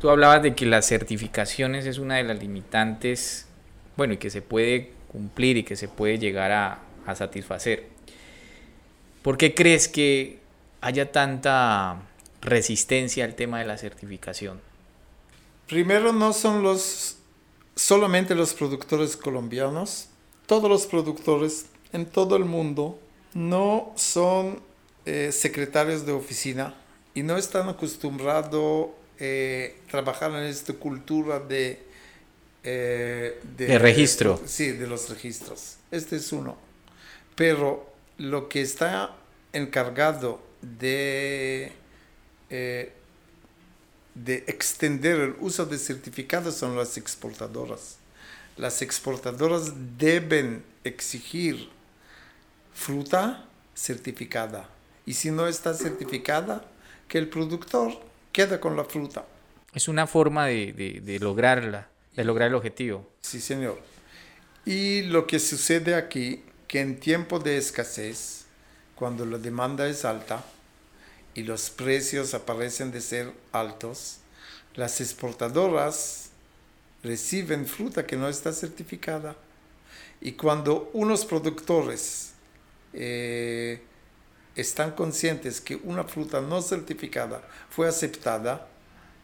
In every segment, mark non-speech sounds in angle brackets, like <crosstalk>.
Tú hablabas de que las certificaciones es una de las limitantes, bueno, y que se puede cumplir y que se puede llegar a, satisfacer. ¿Por qué crees que haya tanta resistencia al tema de la certificación? Primero, no son los solamente los productores colombianos, todos los productores en todo el mundo no son eh, secretarios de oficina y no están acostumbrados eh, trabajar en esta cultura de, eh, de, registro. sí, de los registros. Este es uno. Pero lo que está encargado de, de extender el uso de certificados son las exportadoras. Las exportadoras deben exigir fruta certificada. Y si no está certificada, que el productor quede con la fruta. Es una forma de, de, lograrla, de lograr el objetivo. Sí, señor. Y lo que sucede aquí, que en tiempo de escasez, cuando la demanda es alta y los precios aparecen de ser altos, las exportadoras reciben fruta que no está certificada. Y cuando unos productores eh, están conscientes que una fruta no certificada fue aceptada,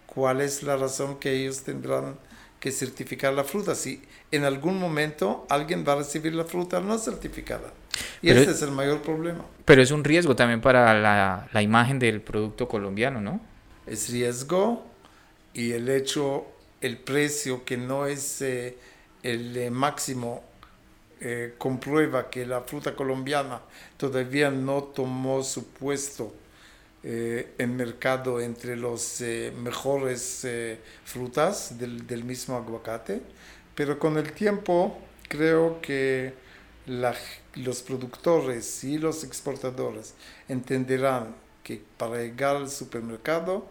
¿cuál es la razón que ellos tendrán que certificar la fruta? Si en algún momento alguien va a recibir la fruta no certificada. Y ese es el mayor problema. Pero es un riesgo también para la, la imagen del producto colombiano, ¿no? Es riesgo y el hecho, el precio que no es eh, el eh, máximo eh, comprueba que la fruta colombiana todavía no tomó su puesto eh, en mercado entre los eh, mejores frutas del, del, mismo aguacate, pero con el tiempo creo que los productores y los exportadores entenderán que para llegar al supermercado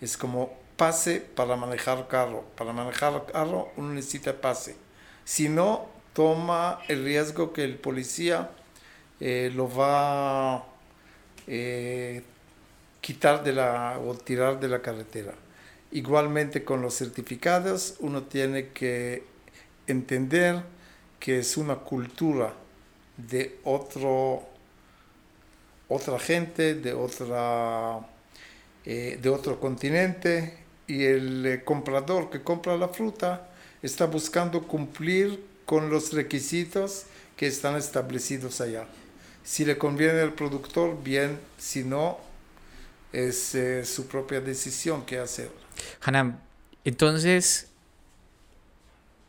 es como pase para manejar carro. Para manejar carro uno necesita pase. Si no, toma el riesgo que el policía eh, lo va a eh, quitar de la o tirar de la carretera. Igualmente con los certificados uno tiene que entender que es una cultura de otro otra gente, de otra eh, de otro continente y el comprador que compra la fruta está buscando cumplir con los requisitos que están establecidos allá. Si le conviene al productor, bien, si no, es eh, su propia decisión qué hacer. Hanam, entonces,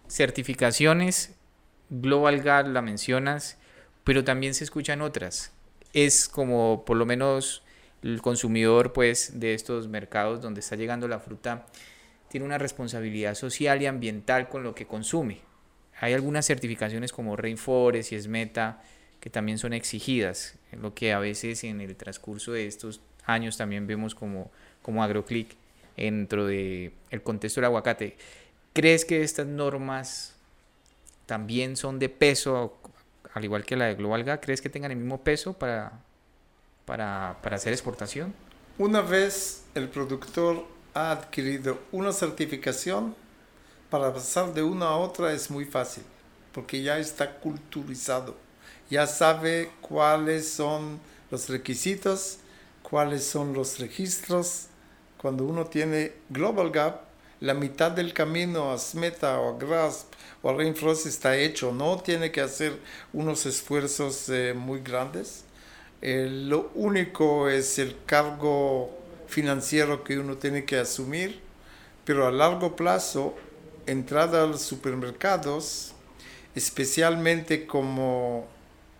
certificaciones, Global Gap la mencionas, pero también se escuchan otras. Es como por lo menos el consumidor pues de estos mercados donde está llegando la fruta tiene una responsabilidad social y ambiental con lo que consume. Hay algunas certificaciones como Rainforest y Esmeta que también son exigidas, lo que a veces en el transcurso de estos años también vemos como, como AgroClick dentro del el contexto del aguacate. ¿Crees que estas normas también son de peso, al igual que la de Global GA? ¿Crees que tengan el mismo peso para, para, para hacer exportación? Una vez el productor ha adquirido una certificación, para pasar de una a otra es muy fácil, porque ya está culturizado, ya sabe cuáles son los requisitos, cuáles son los registros. Cuando uno tiene Global Gap, la mitad del camino a SMETA o a GRASP o a Rainfrost está hecho, no tiene que hacer unos esfuerzos eh, muy grandes. Eh, lo único es el cargo financiero que uno tiene que asumir, pero a largo plazo entrada a los supermercados, especialmente como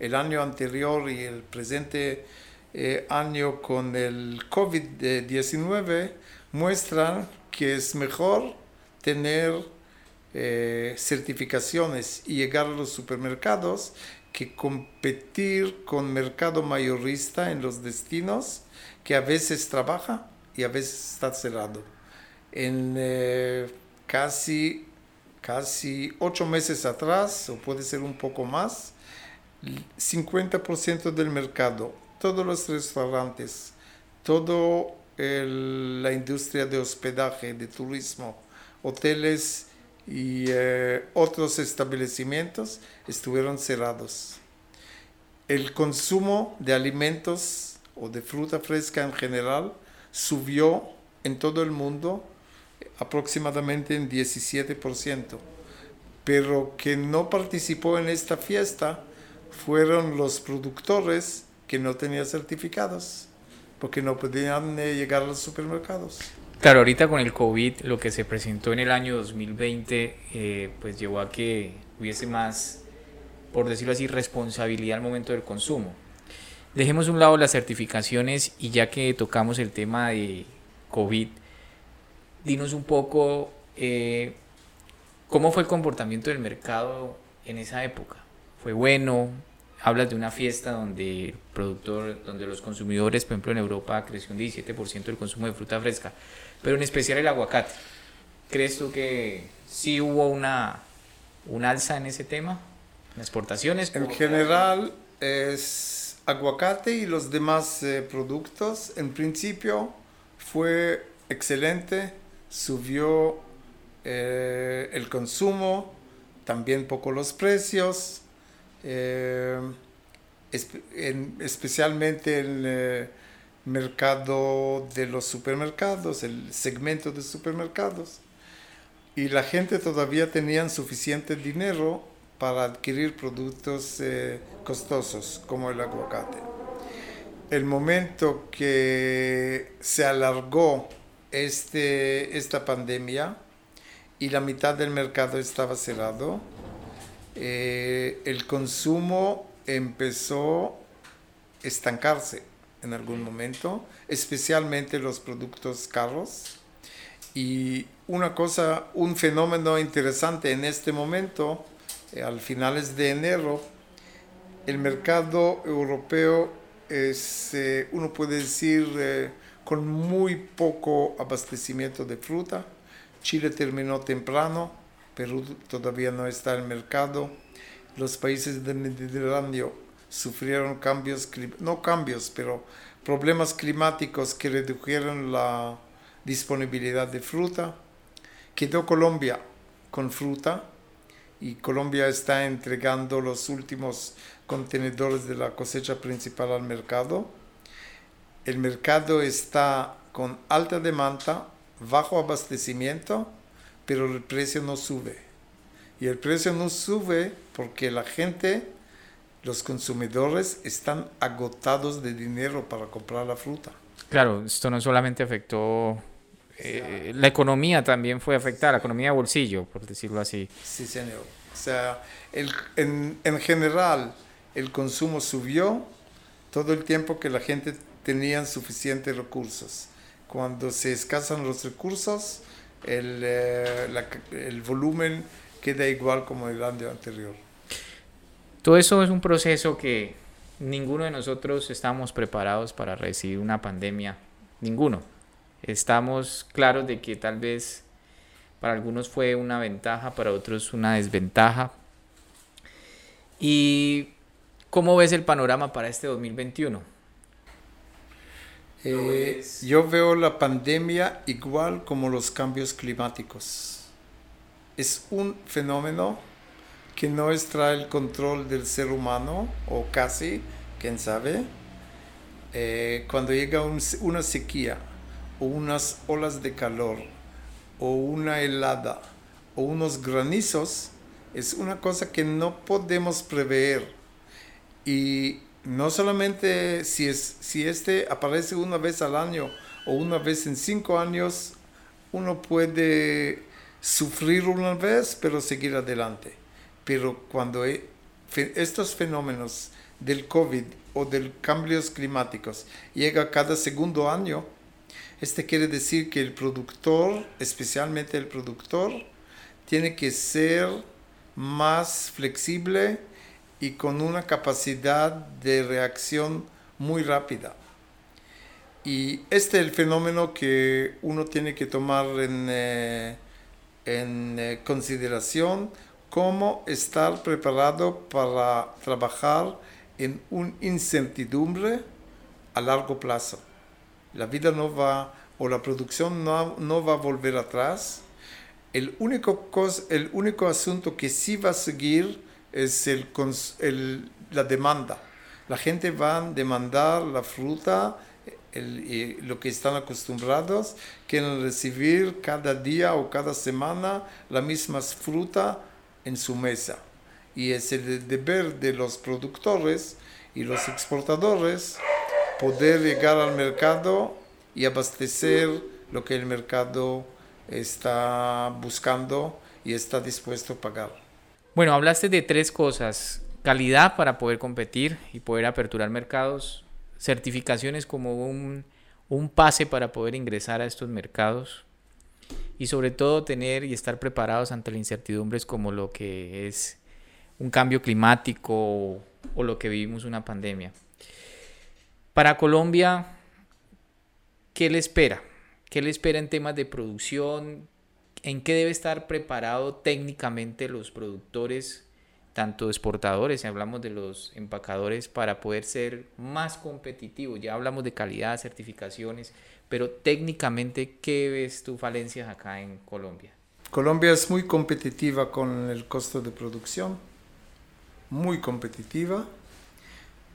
el año anterior y el presente eh, año con el COVID-19, muestran que es mejor tener eh, certificaciones y llegar a los supermercados que competir con mercado mayorista en los destinos que a veces trabaja y a veces está cerrado. En eh, casi, casi ocho meses atrás, o puede ser un poco más, 50% del mercado, todos los restaurantes, todo la industria de hospedaje, de turismo, hoteles y eh, otros establecimientos estuvieron cerrados. El consumo de alimentos o de fruta fresca en general subió en todo el mundo aproximadamente en 17%, pero que no participó en esta fiesta fueron los productores que no tenían certificados, porque no podían eh, llegar a los supermercados. Claro, ahorita con el COVID, lo que se presentó en el año 2020, eh, pues llevó a que hubiese más, por decirlo así, responsabilidad al momento del consumo. Dejemos un lado las certificaciones y ya que tocamos el tema de COVID, dinos un poco eh, cómo fue el comportamiento del mercado en esa época. ¿Fue bueno? Hablas de una fiesta donde el productor, donde los consumidores, por ejemplo en Europa creció un 17% el consumo de fruta fresca pero en especial el aguacate. ¿Crees tú que sí hubo una, un alza en ese tema? ¿En exportaciones? En general es aguacate y los demás eh, productos. En principio fue excelente, subió eh, el consumo, también poco los precios, eh, especialmente el mercado de los supermercados, el segmento de supermercados. Y la gente todavía tenía suficiente dinero para adquirir productos eh, costosos como el aguacate. El momento que se alargó este, esta pandemia y la mitad del mercado estaba cerrado, eh, el consumo empezó a estancarse en algún momento, especialmente los productos caros. Y una cosa, un fenómeno interesante en este momento, eh, al finales de enero, el mercado europeo es, eh, uno puede decir, eh, con muy poco abastecimiento de fruta. Chile terminó temprano, Perú todavía no está en mercado. Los países del Mediterráneo sufrieron cambios, no cambios, pero problemas climáticos que redujeron la disponibilidad de fruta. Quedó Colombia con fruta y Colombia está entregando los últimos contenedores de la cosecha principal al mercado. El mercado está con alta demanda, bajo abastecimiento, pero el precio no sube. Y el precio no sube porque la gente los consumidores están agotados de dinero para comprar la fruta. Claro, esto no solamente afectó eh, la economía también fue afectada, la economía de bolsillo, por decirlo así. Sí, señor. O sea, el, en, en, general el consumo subió todo el tiempo que la gente tenía suficientes recursos. Cuando se escasan los recursos, el, eh, el volumen queda igual como el año anterior. Todo eso es un proceso que ninguno de nosotros estamos preparados para recibir una pandemia, ninguno. Estamos claros de que tal vez para algunos fue una ventaja, para otros una desventaja. ¿Y cómo ves el panorama para este 2021? Eh, yo veo la pandemia igual como los cambios climáticos. Es un fenómeno que no extrae el control del ser humano, o casi, quién sabe, eh, cuando llega una sequía, o unas olas de calor, o una helada, o unos granizos, es una cosa que no podemos prever. Y no solamente si, es, si este aparece una vez al año o una vez en cinco años, uno puede sufrir una vez, pero seguir adelante. Pero cuando estos fenómenos del COVID o de cambios climáticos llega cada segundo año, este quiere decir que el productor, especialmente el productor, tiene que ser más flexible y con una capacidad de reacción muy rápida. Y este es el fenómeno que uno tiene que tomar en, eh, en eh, consideración cómo estar preparado para trabajar en una incertidumbre a largo plazo. la vida no va, o la producción no, no va a volver atrás. El único, el único asunto que sí va a seguir es el, la demanda. La gente va a demandar la fruta, lo que están acostumbrados, quieren recibir cada día o cada semana la misma fruta en su mesa. Y es el deber de los productores y los exportadores poder llegar al mercado y abastecer lo que el mercado está buscando y está dispuesto a pagar. Bueno, hablaste de tres cosas. Calidad para poder competir y poder aperturar mercados. Certificaciones como un, un pase para poder ingresar a estos mercados. Y sobre todo tener y estar preparados ante las incertidumbres como lo que es un cambio climático o, lo que vivimos una pandemia. Para Colombia, ¿qué le espera? ¿Qué le espera en temas de producción? ¿En qué debe estar preparado técnicamente los productores, tanto exportadores, si hablamos de los empacadores, para poder ser más competitivos? Ya hablamos de calidad, certificaciones, pero técnicamente, ¿qué ves tú falencias acá en Colombia? Colombia es muy competitiva con el costo de producción, muy competitiva.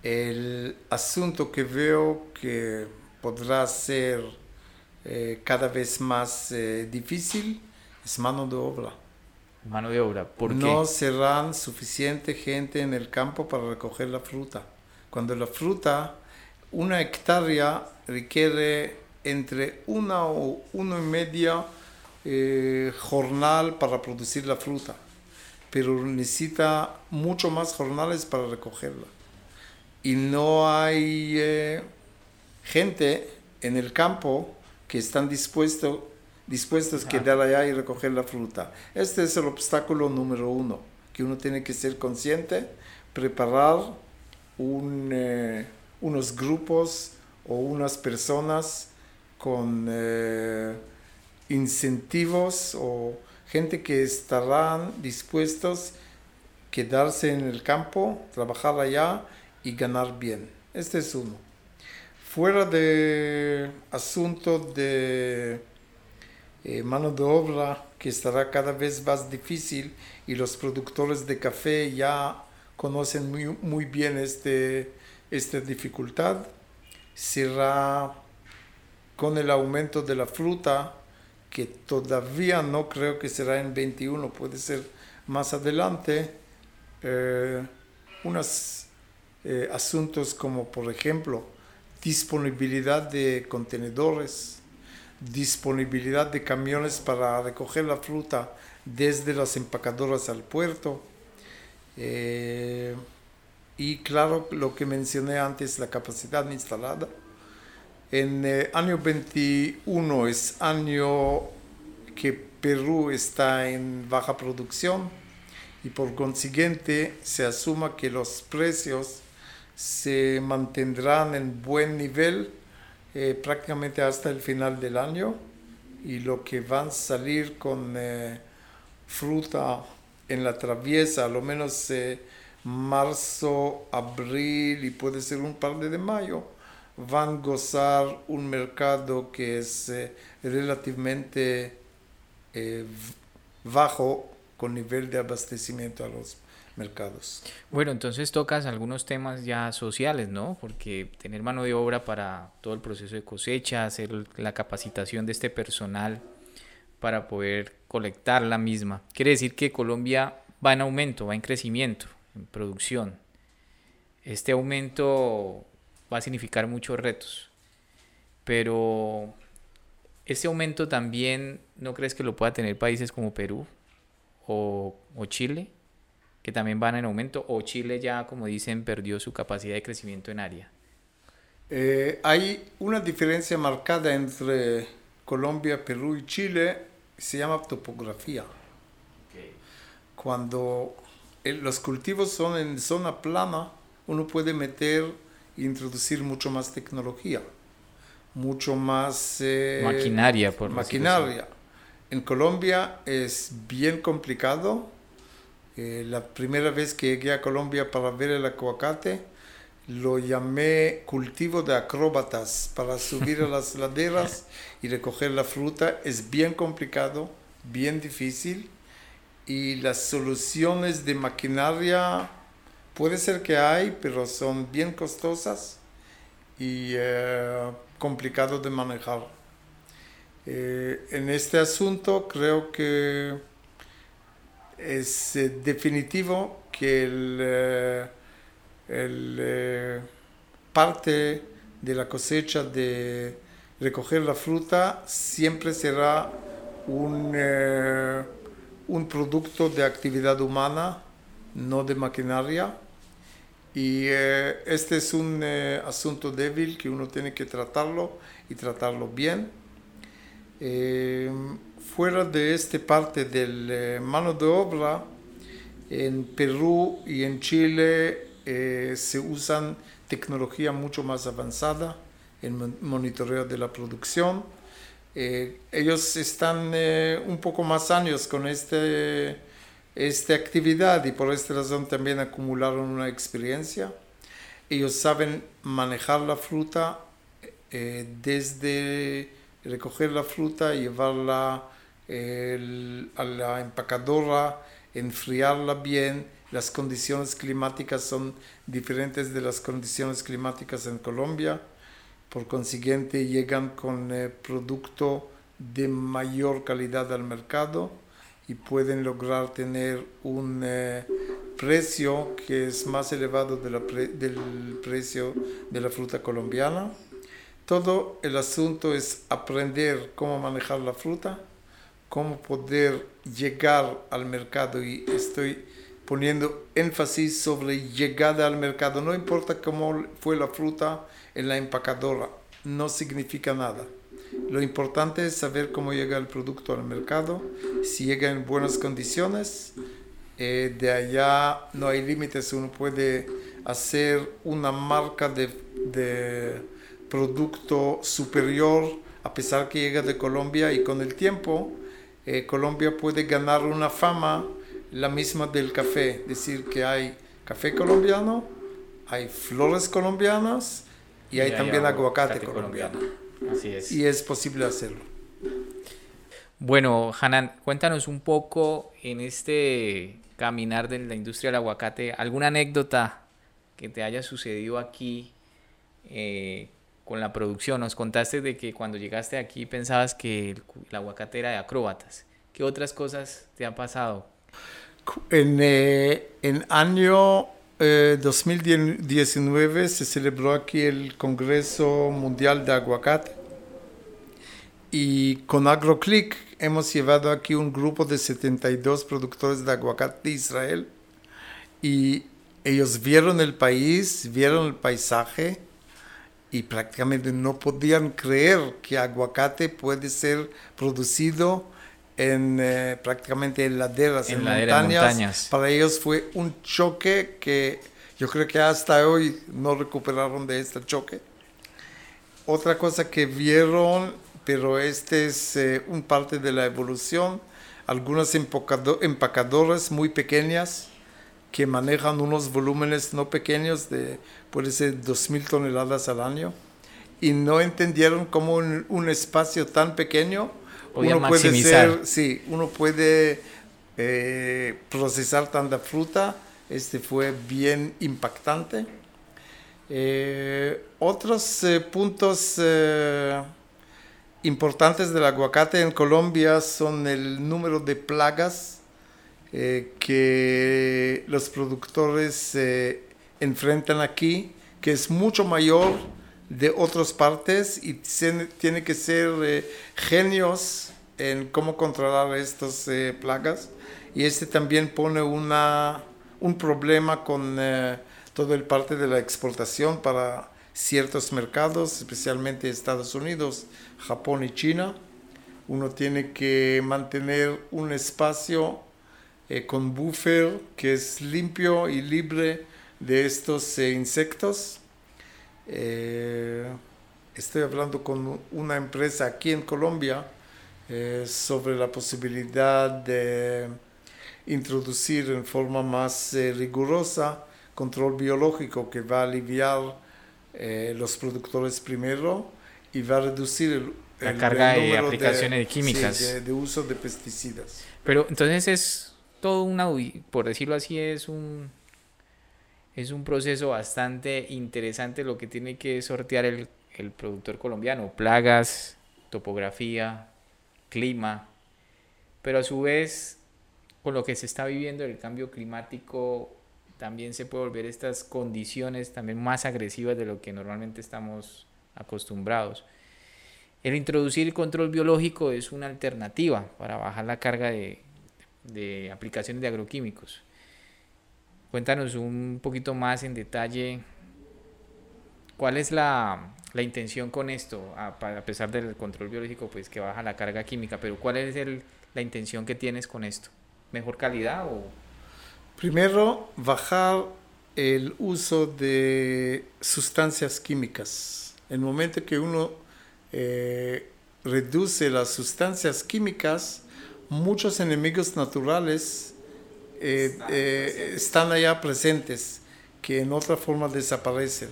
El asunto que veo que podrá ser eh, cada vez más eh, difícil es mano de obra. Mano de obra, ¿por qué? No serán suficiente gente en el campo para recoger la fruta. Cuando la fruta, una hectárea requiere entre una o uno y media eh, jornal para producir la fruta, pero necesita mucho más jornales para recogerla. Y no hay gente en el campo que están dispuestos dispuestos a quedar allá y recoger la fruta. Este es el obstáculo número uno, que uno tiene que ser consciente, preparar eh, unos grupos o unas personas con eh, incentivos o gente que estarán dispuestos a quedarse en el campo, trabajar allá y ganar bien. Este es uno. Fuera de asunto de eh, mano de obra que estará cada vez más difícil y los productores de café ya conocen muy, muy bien este, esta dificultad, será con el aumento de la fruta, que todavía no creo que será en 21, puede ser más adelante, eh, unos eh, asuntos como por ejemplo disponibilidad de contenedores, disponibilidad de camiones para recoger la fruta desde las empacadoras al puerto. Eh, y claro, lo que mencioné antes, la capacidad instalada. En el eh, año 21 es año que Perú está en baja producción y por consiguiente se asuma que los precios se mantendrán en buen nivel eh, prácticamente hasta el final del año y lo que van a salir con eh, fruta en la traviesa, a lo menos eh, marzo, abril y puede ser un par de, mayo, van a gozar un mercado que es relativamente bajo con nivel de abastecimiento a los mercados. Bueno, entonces tocas algunos temas ya sociales, ¿no? Porque tener mano de obra para todo el proceso de cosecha, hacer la capacitación de este personal para poder colectar la misma. Quiere decir que Colombia va en aumento, va en crecimiento, en producción. Este aumento va a significar muchos retos, pero este aumento también, ¿no crees que lo pueda tener países como Perú o, o Chile? Que también van en aumento, o Chile ya, como dicen, perdió su capacidad de crecimiento en área? Eh, hay una diferencia marcada entre Colombia, Perú y Chile, se llama topografía. Cuando los cultivos son en zona plana, uno puede meter e introducir mucho más tecnología, mucho más... Eh, maquinaria, por Maquinaria. En Colombia es bien complicado la primera vez que llegué a Colombia para ver el aguacate, lo llamé cultivo de acróbatas para subir a <laughs> las laderas y recoger la fruta. Es bien complicado, bien difícil y las soluciones de maquinaria puede ser que hay, pero son bien costosas y eh, complicado de manejar. Eh, en este asunto creo que es eh, definitivo que el el, eh, parte de la cosecha de recoger la fruta siempre será un, eh, un producto de actividad humana, no de maquinaria. Y eh, este es un asunto débil que uno tiene que tratarlo y tratarlo bien. Fuera de esta parte del mano de obra, en Perú y en Chile eh, se usan tecnología mucho más avanzada en monitoreo de la producción. Eh, ellos están eh, un poco más años con este, esta actividad y por esta razón también acumularon una experiencia. Ellos saben manejar la fruta desde recoger la fruta, llevarla a la empacadora, enfriarla bien, las condiciones climáticas son diferentes de las condiciones climáticas en Colombia, por consiguiente llegan con eh, producto de mayor calidad al mercado y pueden lograr tener un eh, precio que es más elevado del precio de la fruta colombiana. Todo el asunto es aprender cómo manejar la fruta, cómo poder llegar al mercado y estoy poniendo énfasis sobre llegada al mercado. No importa cómo fue la fruta en la empacadora, no significa nada. Lo importante es saber cómo llega el producto al mercado, si llega en buenas condiciones. Eh, de allá no hay límites, uno puede hacer una marca de, de producto superior a pesar que llega de Colombia y con el tiempo eh, Colombia puede ganar una fama la misma del café, decir, que hay café colombiano, hay flores colombianas y, hay, también aguacate, colombiano. Así es. Y es posible hacerlo. Bueno, Hanan, cuéntanos un poco en este caminar de la industria del aguacate, alguna anécdota que te haya sucedido aquí eh, con la producción. Nos contaste de que cuando llegaste aquí pensabas que el, el aguacate era de acróbatas. ¿Qué otras cosas te han pasado? En, eh, año 2019 eh, se celebró aquí el Congreso Mundial de Aguacate y con AgroClick hemos llevado aquí un grupo de 72 productores de aguacate de Israel y ellos vieron el país, vieron el paisaje y prácticamente no podían creer que aguacate puede ser producido en eh, prácticamente en laderas, en, montañas. Para ellos fue un choque que yo creo que hasta hoy no recuperaron de este choque. Otra cosa que vieron, pero este es eh, un parte de la evolución, algunas empacadoras muy pequeñas que manejan unos volúmenes no pequeños de puede ser 2.000 toneladas al año y no entendieron cómo un espacio tan pequeño uno puede ser, sí, uno puede eh, procesar tanta fruta. Este fue bien impactante. Eh, otros eh, puntos importantes del aguacate en Colombia son el número de plagas que los productores enfrentan aquí, que es mucho mayor de otras partes y tiene que ser eh, genios en cómo controlar estas eh, plagas. Y este también pone una, un problema con eh, todo el parte de la exportación para ciertos mercados, especialmente Estados Unidos, Japón y China. Uno tiene que mantener un espacio con buffer que es limpio y libre de estos insectos eh, estoy hablando con una empresa aquí en Colombia eh, sobre la posibilidad de introducir en forma más eh, rigurosa control biológico que va a aliviar eh, los productores primero y va a reducir el, la carga de aplicaciones de, químicas. de, uso de pesticidas. Pero entonces es todo una, por decirlo así, es un, es un proceso bastante interesante lo que tiene que sortear el, el productor colombiano. Plagas, topografía, clima, pero a su vez, con lo que se está viviendo el cambio climático, también se puede volver estas condiciones también más agresivas de lo que normalmente estamos acostumbrados. El introducir el control biológico es una alternativa para bajar la carga de, de aplicaciones de agroquímicos. Cuéntanos un poquito más en detalle cuál es la, la intención con esto, a, a, pesar del control biológico, pues que baja la carga química, pero cuál es el, la intención que tienes con esto. ¿Mejor calidad o...? Primero, bajar el uso de sustancias químicas. El momento que uno eh, reduce las sustancias químicas, muchos enemigos naturales eh, eh, están allá presentes, que en otra forma desaparecen.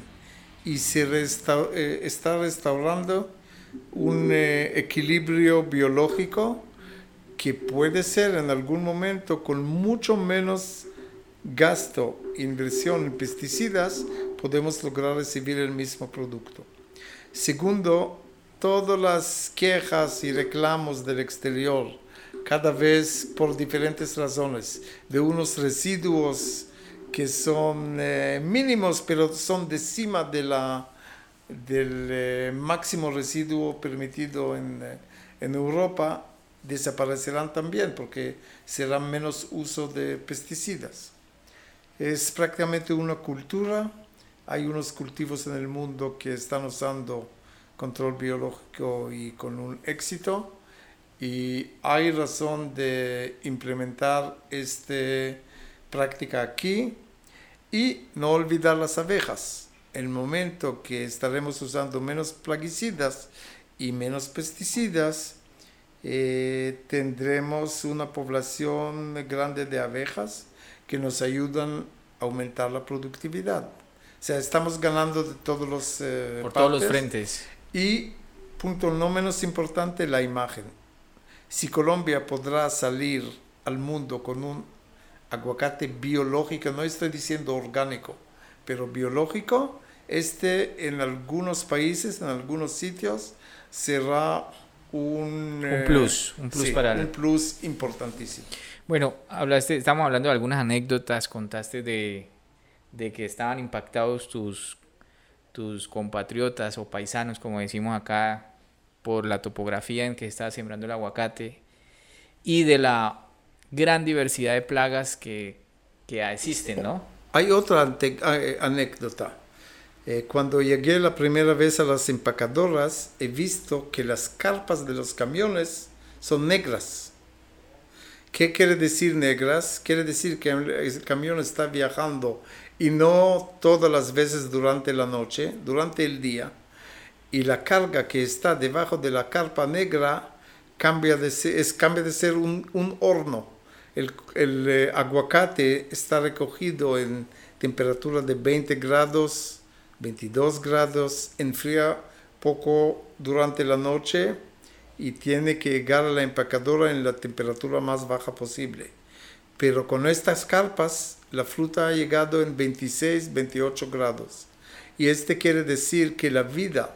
Y se está restaurando un equilibrio biológico que puede ser en algún momento con mucho menos gasto, inversión en pesticidas, podemos lograr recibir el mismo producto. Segundo, todas las quejas y reclamos del exterior, cada vez por diferentes razones, de unos residuos que son eh, mínimos, pero son de cima de la, del eh, máximo residuo permitido en, eh, en Europa, desaparecerán también porque será menos uso de pesticidas. Es prácticamente una cultura. Hay unos cultivos en el mundo que están usando control biológico y con un éxito. Y hay razón de implementar esta práctica aquí y no olvidar las abejas. El momento que estaremos usando menos plaguicidas y menos pesticidas, eh, tendremos una población grande de abejas que nos ayudan a aumentar la productividad. O sea, estamos ganando de todos los... Eh, Por todos los frentes. Y, punto no menos importante, la imagen. Si Colombia podrá salir al mundo con un aguacate biológico, no estoy diciendo orgánico, pero biológico, este en algunos países, en algunos sitios, será un, un plus, un plus para un plus importantísimo. Bueno, hablaste, estamos hablando de algunas anécdotas, contaste de, de que estaban impactados tus, tus compatriotas o paisanos, como decimos acá, por la topografía en que está sembrando el aguacate y de la gran diversidad de plagas que, que existen, ¿no? Hay otra eh, anécdota. Eh, cuando llegué la primera vez a las empacadoras, he visto que las carpas de los camiones son negras. ¿Qué quiere decir negras? Quiere decir que el camión está viajando y no todas las veces durante la noche, durante el día. Y la carga que está debajo de la carpa negra cambia de ser, es, cambia de ser un, horno. El, el eh, aguacate está recogido en temperatura de 20 grados 22 grados, enfría poco durante la noche y tiene que llegar a la empacadora en la temperatura más baja posible. Pero con estas carpas la fruta ha llegado en 26, 28 grados. Y este quiere decir que la vida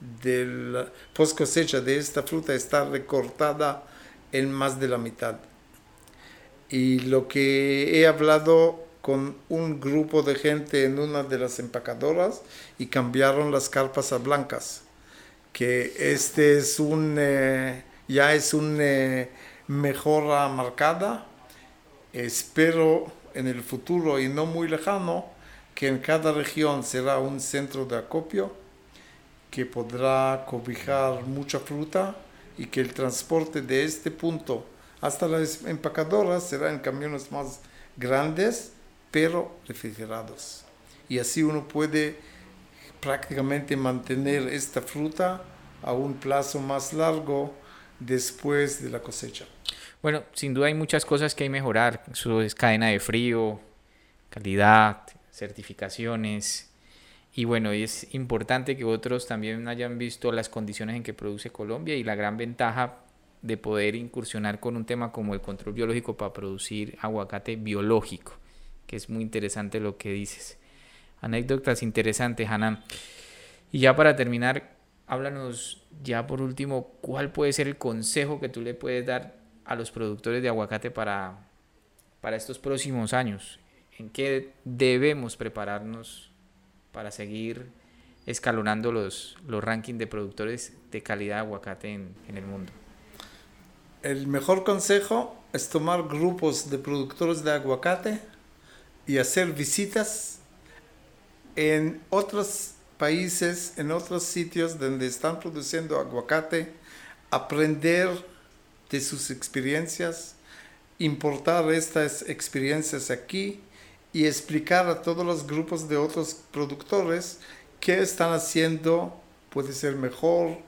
de la post cosecha de esta fruta está recortada en más de la mitad. Y lo que he hablado con un grupo de gente en una de las empacadoras y cambiaron las carpas a blancas. Que este es un, eh, ya es una eh, mejora marcada. Espero en el futuro y no muy lejano que en cada región será un centro de acopio que podrá cobijar mucha fruta y que el transporte de este punto hasta las empacadoras será en camiones más grandes pero refrigerados. Y así uno puede prácticamente mantener esta fruta a un plazo más largo después de la cosecha. Bueno, sin duda hay muchas cosas que hay que mejorar. Eso es cadena de frío, calidad, certificaciones. Y bueno, es importante que otros también hayan visto las condiciones en que produce Colombia y la gran ventaja de poder incursionar con un tema como el control biológico para producir aguacate biológico, que es muy interesante lo que dices. Anécdotas interesantes, Hanan. Y ya para terminar, háblanos ya por último, ¿cuál puede ser el consejo que tú le puedes dar a los productores de aguacate para, para estos próximos años? ¿En qué debemos prepararnos para seguir escalonando los, los rankings de productores de calidad de aguacate en, en el mundo? El mejor consejo es tomar grupos de productores de aguacate y hacer visitas en otros países, en otros sitios donde están produciendo aguacate, aprender de sus experiencias, importar estas experiencias aquí y explicar a todos los grupos de otros productores qué están haciendo, puede ser mejor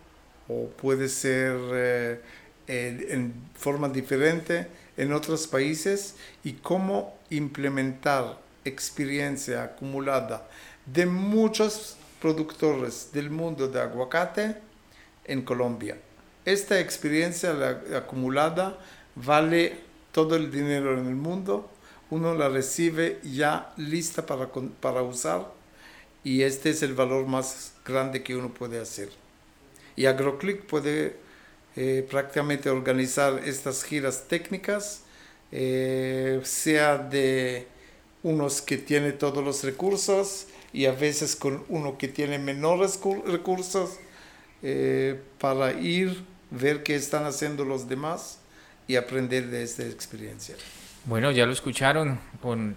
o puede ser eh, en forma diferente en otros países y cómo implementar experiencia acumulada de muchos productores del mundo de aguacate en Colombia. Esta experiencia acumulada vale todo el dinero en el mundo, uno la recibe ya lista para, para usar y este es el valor más grande que uno puede hacer. Y AgroClick puede eh, prácticamente organizar estas giras técnicas, eh, sea de unos que tienen todos los recursos y a veces con uno que tiene menores recursos eh, para ir, ver qué están haciendo los demás y aprender de esta experiencia. Bueno, ya lo escucharon, con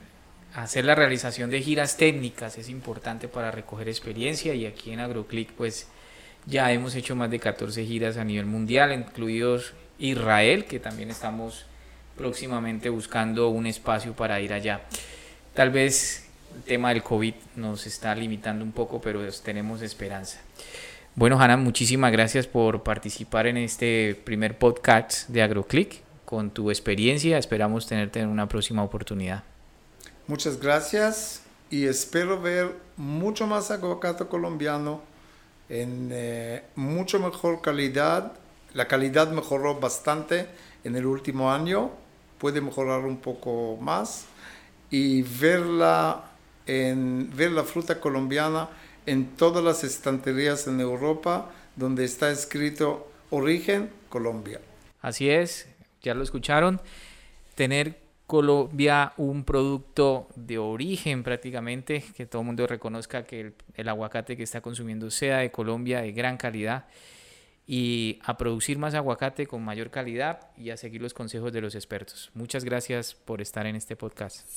hacer la realización de giras técnicas es importante para recoger experiencia y aquí en AgroClick pues ya hemos hecho más de 14 giras a nivel mundial, incluidos Israel, que también estamos próximamente buscando un espacio para ir allá. Tal vez el tema del COVID nos está limitando un poco, pero tenemos esperanza. Bueno, Hanna, muchísimas gracias por participar en este primer podcast de AgroClick. Con tu experiencia, esperamos tenerte en una próxima oportunidad. Muchas gracias y espero ver mucho más aguacate colombiano en eh, mucho mejor calidad. La calidad mejoró bastante en el último año, puede mejorar un poco más y verla en, ver la fruta colombiana en todas las estanterías en Europa donde está escrito origen Colombia. Así es, ya lo escucharon. Tener Colombia un producto de origen prácticamente, que todo el mundo reconozca que el, aguacate que está consumiendo sea de Colombia de gran calidad y a producir más aguacate con mayor calidad y a seguir los consejos de los expertos. Muchas gracias por estar en este podcast.